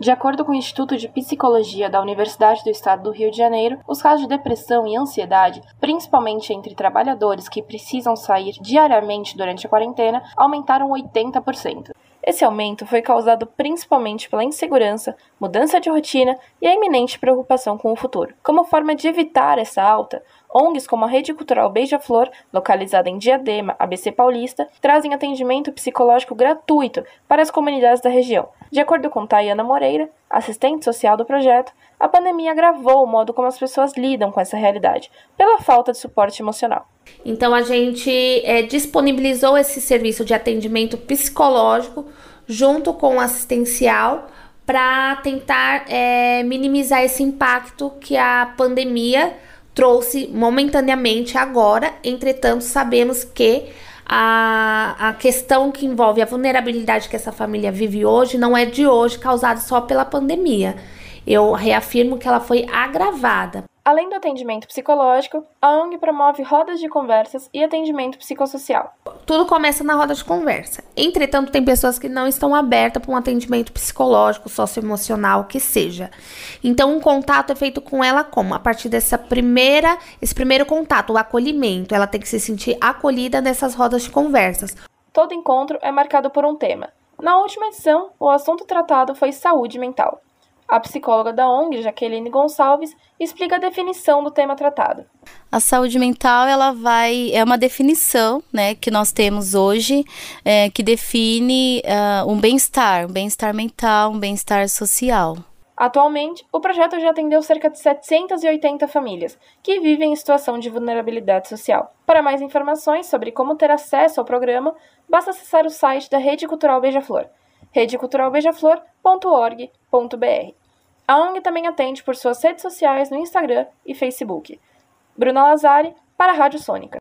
De acordo com o Instituto de Psicologia da Universidade do Estado do Rio de Janeiro, os casos de depressão e ansiedade, principalmente entre trabalhadores que precisam sair diariamente durante a quarentena, aumentaram 80%. Esse aumento foi causado principalmente pela insegurança, mudança de rotina e a iminente preocupação com o futuro. Como forma de evitar essa alta, ONGs como a Rede Cultural Beija-Flor, localizada em Diadema, ABC Paulista, trazem atendimento psicológico gratuito para as comunidades da região. De acordo com Tayana Moreira, assistente social do projeto, a pandemia agravou o modo como as pessoas lidam com essa realidade, pela falta de suporte emocional. Então a gente é, disponibilizou esse serviço de atendimento psicológico junto com o assistencial para tentar é, minimizar esse impacto que a pandemia trouxe momentaneamente agora. Entretanto, sabemos que a, a questão que envolve a vulnerabilidade que essa família vive hoje não é de hoje, causada só pela pandemia. Eu reafirmo que ela foi agravada. Além do atendimento psicológico, a ONG promove rodas de conversas e atendimento psicossocial. Tudo começa na roda de conversa. Entretanto, tem pessoas que não estão abertas para um atendimento psicológico, socioemocional, que seja. Então, um contato é feito com ela como? A partir dessa primeira, esse primeiro contato, o acolhimento. Ela tem que se sentir acolhida nessas rodas de conversas. Todo encontro é marcado por um tema. Na última edição, o assunto tratado foi saúde mental. A psicóloga da ONG, Jaqueline Gonçalves, explica a definição do tema tratado. A saúde mental ela vai é uma definição, né, que nós temos hoje, é, que define uh, um bem-estar, um bem-estar mental, um bem-estar social. Atualmente, o projeto já atendeu cerca de 780 famílias que vivem em situação de vulnerabilidade social. Para mais informações sobre como ter acesso ao programa, basta acessar o site da Rede Cultural Beija-Flor, redeculturalbeijaflor.org.br. A ONG também atende por suas redes sociais no Instagram e Facebook. Bruna Lazari, para a Rádio Sônica.